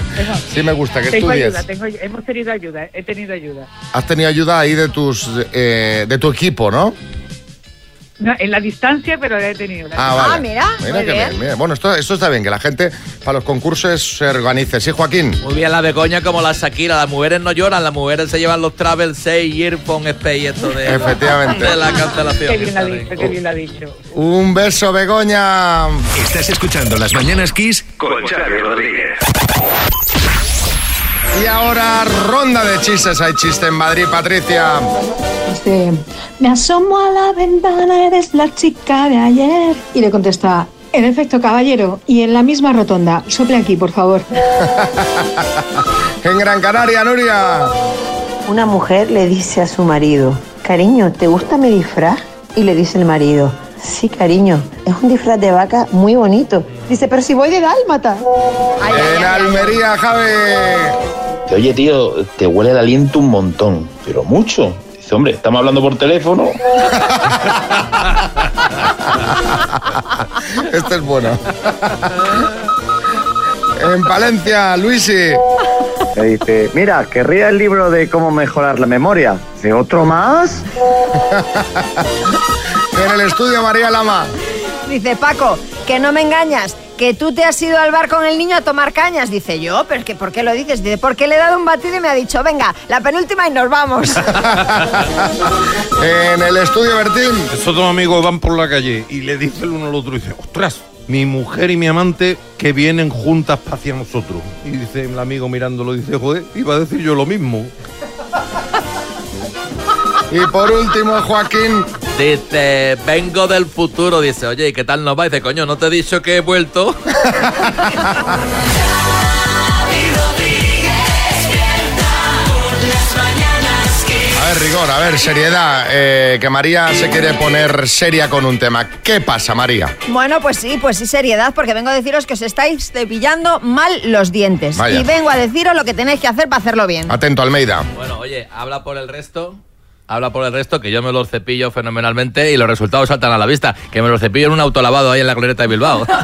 Sí me gusta que Tengo estudies. ayuda, tengo, hemos tenido ayuda, he tenido ayuda. Has tenido ayuda ahí de tus eh, de tu equipo, ¿no? No, en la distancia, pero la he tenido. la Ah, vale. tenido. Mira bien, mira. Bueno, esto, esto está bien, que la gente para los concursos se organice. Sí, Joaquín. Muy bien la Begoña como la Shakira. Las mujeres no lloran, las mujeres se llevan los Travel 6, Earphone, Space, esto de, Efectivamente. de la cancelación. Qué bien la ha dicho, qué bien la ha dicho. Un beso, Begoña. Estás escuchando Las Mañanas Kiss con Xavi Rodríguez. Y ahora, ronda de chistes. Hay chiste en Madrid, Patricia. Dice, me asomo a la ventana, eres la chica de ayer. Y le contesta, en efecto, caballero, y en la misma rotonda. Sople aquí, por favor. En Gran Canaria, Nuria. Una mujer le dice a su marido, cariño, ¿te gusta mi disfraz? Y le dice el marido, sí, cariño, es un disfraz de vaca muy bonito. Dice, pero si voy de dálmata. En Almería, Javi. Oye, tío, te huele el aliento un montón, pero mucho. Dice, hombre, estamos hablando por teléfono. Este es bueno. En Palencia, Luisi. Me dice, mira, querría el libro de cómo mejorar la memoria. ¿De otro más? En el estudio, María Lama. Dice Paco, que no me engañas, que tú te has ido al bar con el niño a tomar cañas. Dice yo, pero es que ¿por qué lo dices? Dice, porque le he dado un batido y me ha dicho, venga, la penúltima y nos vamos. En el estudio, Bertín. Estos dos amigos van por la calle y le dice el uno al otro, dice, ostras, mi mujer y mi amante que vienen juntas hacia nosotros. Y dice el amigo mirándolo, dice, joder, iba a decir yo lo mismo. Y por último, Joaquín. Dice, vengo del futuro. Dice, oye, ¿y qué tal nos va? Dice, coño, ¿no te he dicho que he vuelto? A ver, rigor, a ver, seriedad. eh, que María se quiere poner seria con un tema. ¿Qué pasa, María? Bueno, pues sí, pues sí, seriedad, porque vengo a deciros que os estáis cepillando mal los dientes. Vaya. Y vengo a deciros lo que tenéis que hacer para hacerlo bien. Atento, Almeida. Bueno, oye, habla por el resto. Habla por el resto, que yo me los cepillo fenomenalmente y los resultados saltan a la vista. Que me los cepillo en un autolavado ahí en la glorieta de Bilbao. Con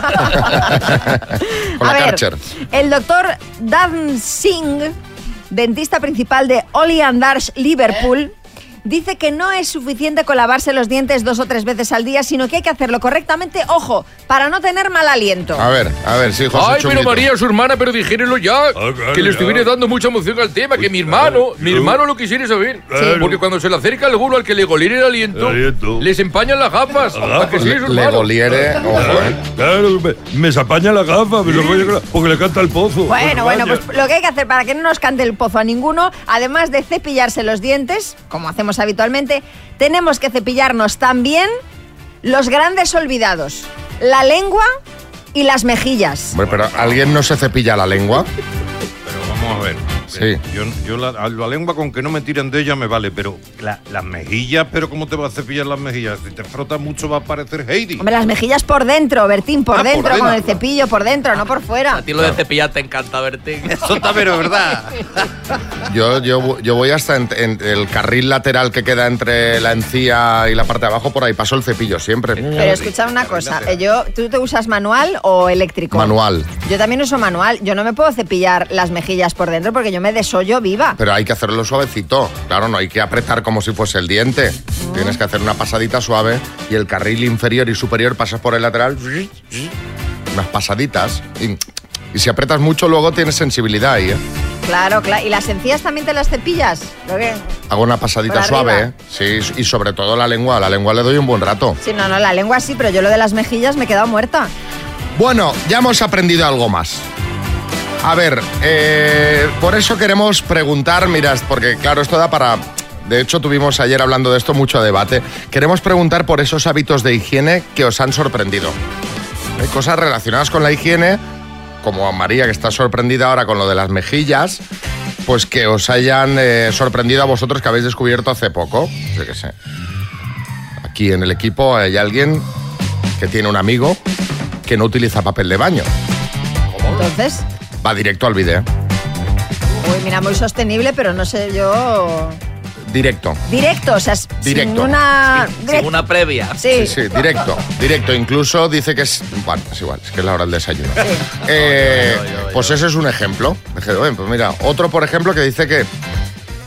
A la ver, Karcher. El doctor Dan Singh, dentista principal de Oli and Darsh, Liverpool, dice que no es suficiente con lavarse los dientes dos o tres veces al día, sino que hay que hacerlo correctamente, ojo, para no tener mal aliento. A ver, a ver, sí, José Ay, pero. María, su hermana, pero dijérenlo ya. que le estuviera dando mucha emoción al tema, que mi hermano, mi hermano lo quisiera saber. Claro. Porque cuando se le acerca alguno al que le goliere el aliento, les empañan las gafas. ¿A que sí, Le hermano? goliere, ojo, eh. Claro, me, me se apaña la gafa, me lo voy a- porque le canta el pozo. Bueno, bueno, vaya. pues lo que hay que hacer para que no nos cante el pozo a ninguno, además de cepillarse los dientes, como hacemos habitualmente, tenemos que cepillarnos también los grandes olvidados, la lengua y las mejillas. Hombre, pero ¿alguien no se cepilla la lengua? Ver. Sí. Yo, yo la, lengua con que no me tiren de ella me vale, pero la- las mejillas, pero ¿cómo te vas a cepillar las mejillas? Si te frotas mucho va a parecer Heidi. Hombre, las mejillas por dentro, Bertín, por Ah, por dentro, con el cepillo por dentro, no por fuera. A ti lo de cepillar te encanta, Bertín. Eso también es verdad. Yo, yo, yo voy hasta en, en el carril lateral que queda entre la encía y la parte de abajo, por ahí paso el cepillo siempre. Pero escucha una cosa, eh, yo, ¿tú te usas manual o eléctrico? Manual. Yo también uso manual. Yo no me puedo cepillar las mejillas por dentro porque yo me desollo viva. Pero hay que hacerlo suavecito. Claro, no hay que apretar como si fuese el diente. Tienes que hacer una pasadita suave y el carril inferior y superior pasas por el lateral. Unas pasaditas. Y, y si apretas mucho, luego tienes sensibilidad ahí, ¿eh? Claro, claro. ¿Y las encías también te las cepillas? ¿Lo que? Hago una pasadita suave. ¿eh? Sí, y sobre todo la lengua. La lengua le doy un buen rato. Sí, no, no, la lengua sí, pero yo lo de las mejillas me he quedado muerta. Bueno, ya hemos aprendido algo más. A ver, eh, por eso queremos preguntar, miras, porque claro, esto da para... De hecho, tuvimos ayer hablando de esto mucho debate. Queremos preguntar por esos hábitos de higiene que os han sorprendido. Hay cosas relacionadas con la higiene, como a María, que está sorprendida ahora con lo de las mejillas, pues que os hayan eh, sorprendido a vosotros que habéis descubierto hace poco. Yo qué sé. Aquí en el equipo hay alguien que tiene un amigo que no utiliza papel de baño. Entonces, Va directo al vídeo. uy, mira, muy sostenible, pero no sé yo... Directo. Directo, o sea, Directo. sin una... Sin una previa. Sí. Sí, sí, directo. Directo. Incluso dice que es. Bueno, es igual, es que es la hora del desayuno. Eh, pues ese es un ejemplo. Dije, "Oye, pues mira, otro, por ejemplo, que dice que,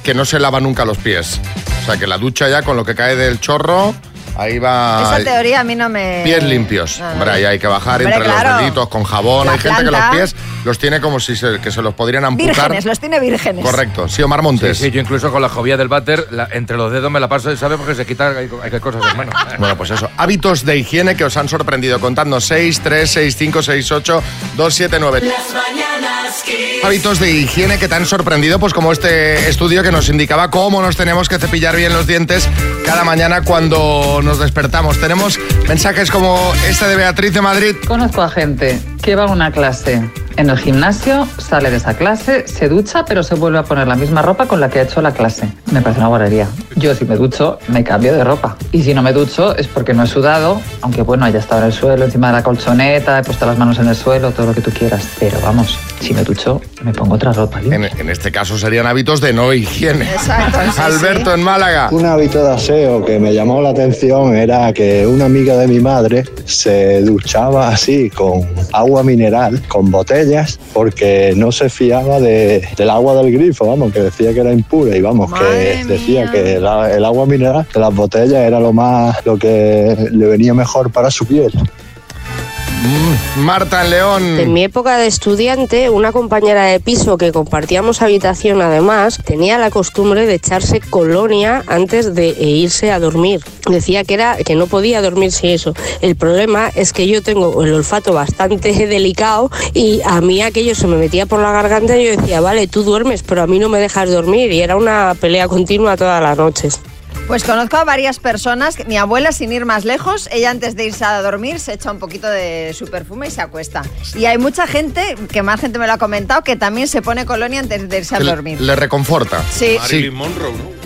que no se lava nunca los pies. O sea, que la ducha ya con lo que cae del chorro, ahí va. Esa teoría a mí no me... Pies limpios. No, no. Hombre, ahí hay que bajar Hombre, entre claro. los deditos con jabón. La hay gente que los planta. pies los tiene como si se, que se los podrían amputar. Vírgenes, los tiene vírgenes. Correcto. Sí, Omar Montes. Sí, sí, yo incluso con la jovía del váter, la- entre los dedos me la paso, ¿sabes? Porque se quita, hay, hay cosas, hermano. Bueno, pues eso. Hábitos de higiene que os han sorprendido. Contadnos 6, 3, 6, 5, 6, 8, 2, 7, 9. Las mañanas Kiss. Hábitos de higiene que te han sorprendido, pues como este estudio que nos indicaba cómo nos tenemos que cepillar bien los dientes cada mañana cuando nos despertamos. Tenemos mensajes como este de Beatriz de Madrid. Conozco a gente que va a una clase en el gimnasio, sale de esa clase, se ducha, pero se vuelve a poner la misma ropa con la que ha hecho la clase. Me parece una guarrería. Yo si me ducho, me cambio de ropa. Y si no me ducho es porque no he sudado, aunque bueno, haya estado en el suelo, encima de la colchoneta, he puesto las manos en el suelo, todo lo que tú quieras. Pero vamos, si me ducho, me pongo otra ropa. En, en este caso serían hábitos de no higiene. Exacto, sí, Alberto en Málaga. Un hábito de aseo que me llamó la atención era que una amiga de mi madre se duchaba así con agua mineral, con botellas, porque no se fiaba de- del agua del grifo, vamos, que decía que era impura y vamos, que decía que el agua mineral de las botellas era lo más, lo que le venía mejor para su piel. Mm, Marta León. En mi época de estudiante, una compañera de piso que compartíamos habitación además tenía la costumbre de echarse colonia antes de e irse a dormir. Decía que era que no podía dormir sin eso. El problema es que yo tengo el olfato bastante delicado y a mí aquello se me metía por la garganta y yo decía, vale, tú duermes, pero a mí no me dejas dormir y era una pelea continua todas las noches. Pues conozco a varias personas. Mi abuela, sin ir más lejos, ella antes de irse a dormir se echa un poquito de su perfume y se acuesta. Y hay mucha gente, que más gente me lo ha comentado, que también se pone colonia antes de irse a Que le- dormir. Le reconforta. Sí. sí. Monroe, ¿no?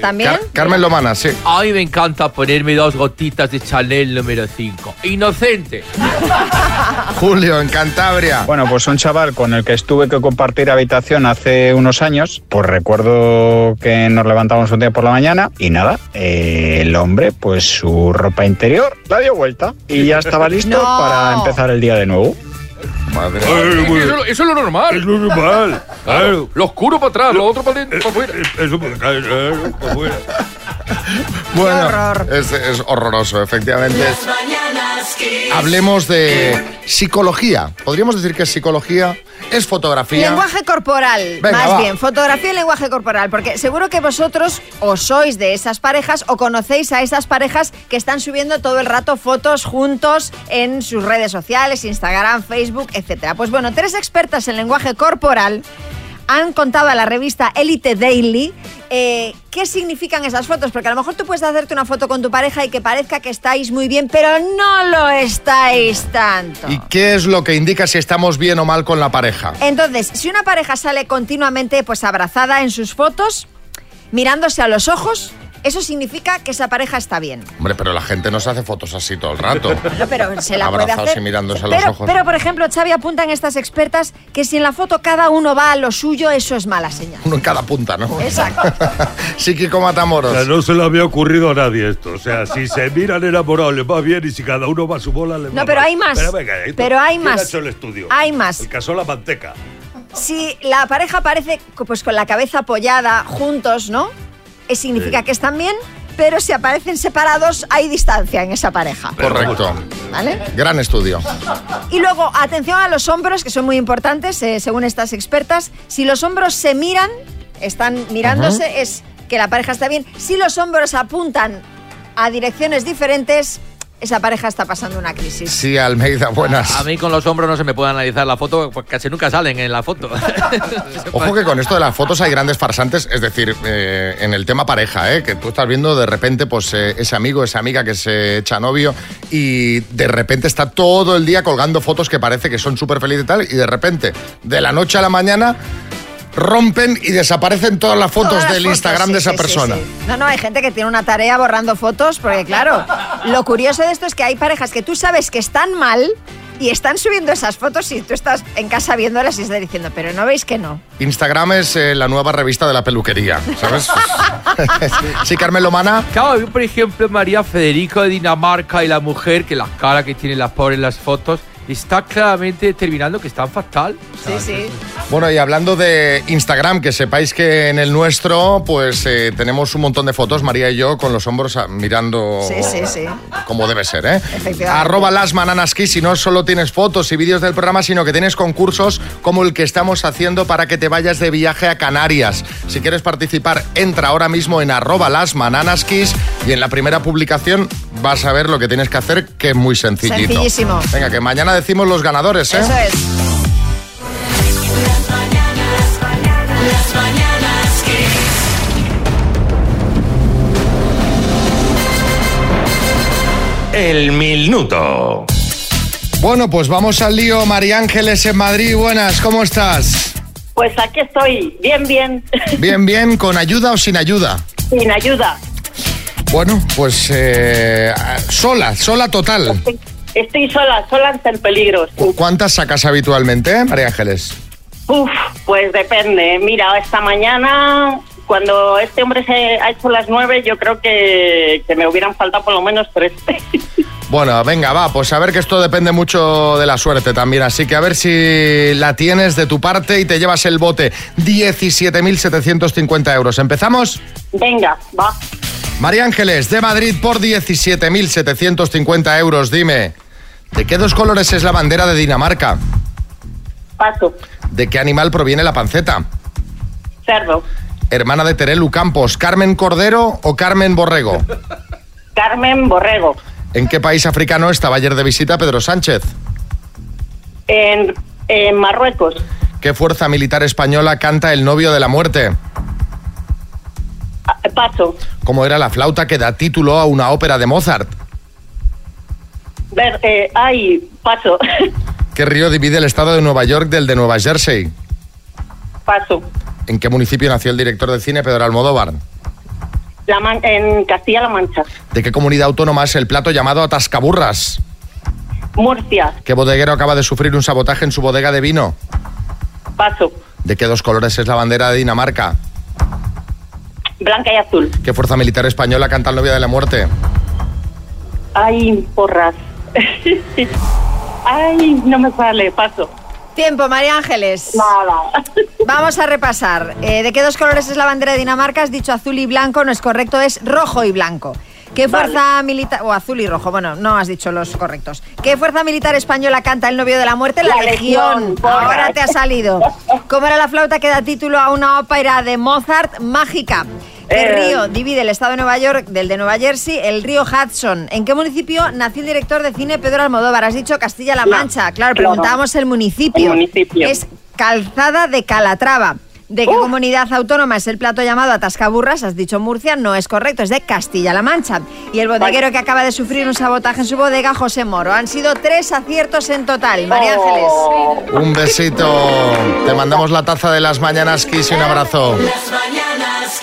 ¿También? Car- Carmen Lomana, sí. A mí me encanta ponerme dos gotitas de Chanel número 5. Inocente. Julio, en Cantabria. Bueno, pues un chaval con el que estuve que compartir habitación hace unos años, pues recuerdo que nos levantamos un día por la mañana y nada, eh, el hombre, pues su ropa interior la dio vuelta y ya estaba listo No. para empezar el día de nuevo. Madre Eso, eso es lo normal. Es lo normal. Claro. Lo oscuro para atrás, lo otro para dentro, para afuera. Eso por acá, claro, por fuera. Bueno, Es, es horroroso, efectivamente. Hablemos de psicología. Podríamos decir que es psicología, es fotografía. Lenguaje corporal, Venga, más va. bien, fotografía y lenguaje corporal, porque seguro que vosotros o sois de esas parejas o conocéis a esas parejas que están subiendo todo el rato fotos juntos en sus redes sociales, Instagram, Facebook, etcétera. Pues bueno, tres expertas en lenguaje corporal han contado a la revista Elite Daily eh, qué significan esas fotos, porque a lo mejor tú puedes hacerte una foto con tu pareja y que parezca que estáis muy bien, pero no lo estáis tanto. ¿Y qué es lo que indica si estamos bien o mal con la pareja? Entonces, si una pareja sale continuamente pues abrazada en sus fotos, mirándose a los ojos, eso significa que esa pareja está bien. Hombre, pero la gente no se hace fotos así todo el rato. No, pero se la puede Abrazados hacer. y mirándose a los ojos. pero, por ejemplo, Xavi apuntan estas expertas que si en la foto cada uno va a lo suyo, eso es mala señal. Uno en cada punta, ¿no? Exacto. Psíquico Matamoros. O sea, no se le había ocurrido a nadie esto. O sea, si se miran enamorados les va bien y si cada uno va a su bola les va No, pero mal. hay más. Pero, venga, hay ¿Quién más. ha hecho el estudio? Hay más. El caso de la manteca. Si la pareja aparece pues con la cabeza apoyada, juntos, ¿no? Significa Sí. que están bien, pero si aparecen separados, hay distancia en esa pareja. Correcto. ¿Vale? Gran estudio. Y luego, atención a los hombros, que son muy importantes, eh, según estas expertas. Si los hombros se miran, están mirándose, es que la pareja está bien. Si los hombros apuntan a direcciones diferentes, esa pareja está pasando una crisis. Sí, Almeida, buenas. A mí con los hombros no se me puede analizar la foto, pues casi nunca salen en la foto. Ojo que con esto de las fotos hay grandes farsantes, es decir, eh, en el tema pareja, ¿eh? que tú estás viendo de repente pues eh, ese amigo, esa amiga que se echa novio y de repente está todo el día colgando fotos que parece que son súper felices y tal, y de repente, de la noche a la mañana, rompen y desaparecen todas las fotos Todas las del fotos, Instagram sí, de esa sí, persona. sí. No, no, hay gente que tiene una tarea borrando fotos, porque claro, lo curioso de esto es que hay parejas que tú sabes que están mal y están subiendo esas fotos y tú estás en casa viéndolas y estás diciendo, pero no veis que no. Instagram es eh, la nueva revista de la peluquería, ¿sabes? sí, Carmen Lomana. Claro, yo, por ejemplo, María Federico de Dinamarca y la mujer, que las caras que tienen las pobres en las fotos, está claramente determinando que están fatal. Sí, sí. Bueno, y hablando de Instagram, que sepáis que en el nuestro, pues eh, tenemos un montón de fotos, María y yo, con los hombros ah, mirando Sí, sí, sí. como debe ser, ¿eh? Efectivamente. Arroba las Mananas Kiss, y no solo tienes fotos y vídeos del programa, sino que tienes concursos como el que estamos haciendo para que te vayas de viaje a Canarias. Si quieres participar, entra ahora mismo en arroba las Mananas Kiss y en la primera publicación vas a ver lo que tienes que hacer, que es muy sencillito. Sencillísimo. Venga, que mañana decimos los ganadores, ¿eh? Eso es. Las mañanas Kiss. El minuto. Bueno, pues vamos al lío. María Ángeles en Madrid, buenas, ¿cómo estás? Pues aquí estoy, bien, bien, Bien, bien, con ayuda o sin ayuda. sin ayuda. Bueno, pues eh, sola, sola total. Estoy sola, sola ante el peligro. ¿Cu- ¿Cuántas sacas habitualmente, María Ángeles? Uf, pues depende. Mira, esta mañana, cuando este hombre se ha hecho las nueve, yo creo que, que me hubieran faltado por lo menos tres. Bueno, venga, va, pues a ver que esto depende mucho de la suerte también, así que a ver si la tienes de tu parte y te llevas el bote. 17.750 euros. ¿Empezamos? Venga, va. María Ángeles, de Madrid por 17.750 euros. Dime, ¿de qué dos colores es la bandera de Dinamarca? Paso. ¿De qué animal proviene la panceta? Cerdo. Hermana de Terelu Campos, ¿Carmen Cordero o Carmen Borrego? Carmen Borrego. ¿En qué país africano estaba ayer de visita Pedro Sánchez? En, en Marruecos. ¿Qué fuerza militar española canta El novio de la muerte? paso. ¿Cómo era la flauta que da título a una ópera de Mozart? Ver, eh, ay, paso. ¿Qué río divide el estado de Nueva York del de Nueva Jersey? paso. ¿En qué municipio nació el director de cine Pedro Almodóvar? La Man- en Castilla-La Mancha. ¿De qué comunidad autónoma es el plato llamado atascaburras? Murcia, ¿Qué bodeguero acaba de sufrir un sabotaje en su bodega de vino? paso. ¿De qué dos colores es la bandera de Dinamarca? Blanca y azul. ¿Qué fuerza militar española canta el novia de la muerte? Ay, porras. ay, no me sale, paso. Tiempo, María Ángeles. Nada. Vamos a repasar. Eh, ¿De qué dos colores es la bandera de Dinamarca? Has dicho azul y blanco, no es correcto, es rojo y blanco. ¿Qué fuerza militar, o azul y rojo, bueno, no has dicho los correctos. ¿Qué fuerza militar española canta el novio de la muerte? La, La Legión. Legión. Ahora te ha salido. ¿Cómo era la flauta que da título a una ópera de Mozart mágica? ¿Qué Eh. río divide el estado de Nueva York del de Nueva Jersey? El río Hudson. ¿En qué municipio nació el director de cine Pedro Almodóvar? Has dicho Castilla-La No, Mancha. Claro, claro. preguntábamos el municipio. El municipio. Es Calzada de Calatrava. ¿De qué comunidad autónoma es el plato llamado Atascaburras? Has dicho Murcia, no es correcto, es de Castilla-La Mancha. Y el bodeguero que acaba de sufrir un sabotaje en su bodega, José Moro. Han sido tres aciertos en total. María Ángeles. Un besito. Te mandamos la taza de las mañanas Kiss y un abrazo. Las mañanas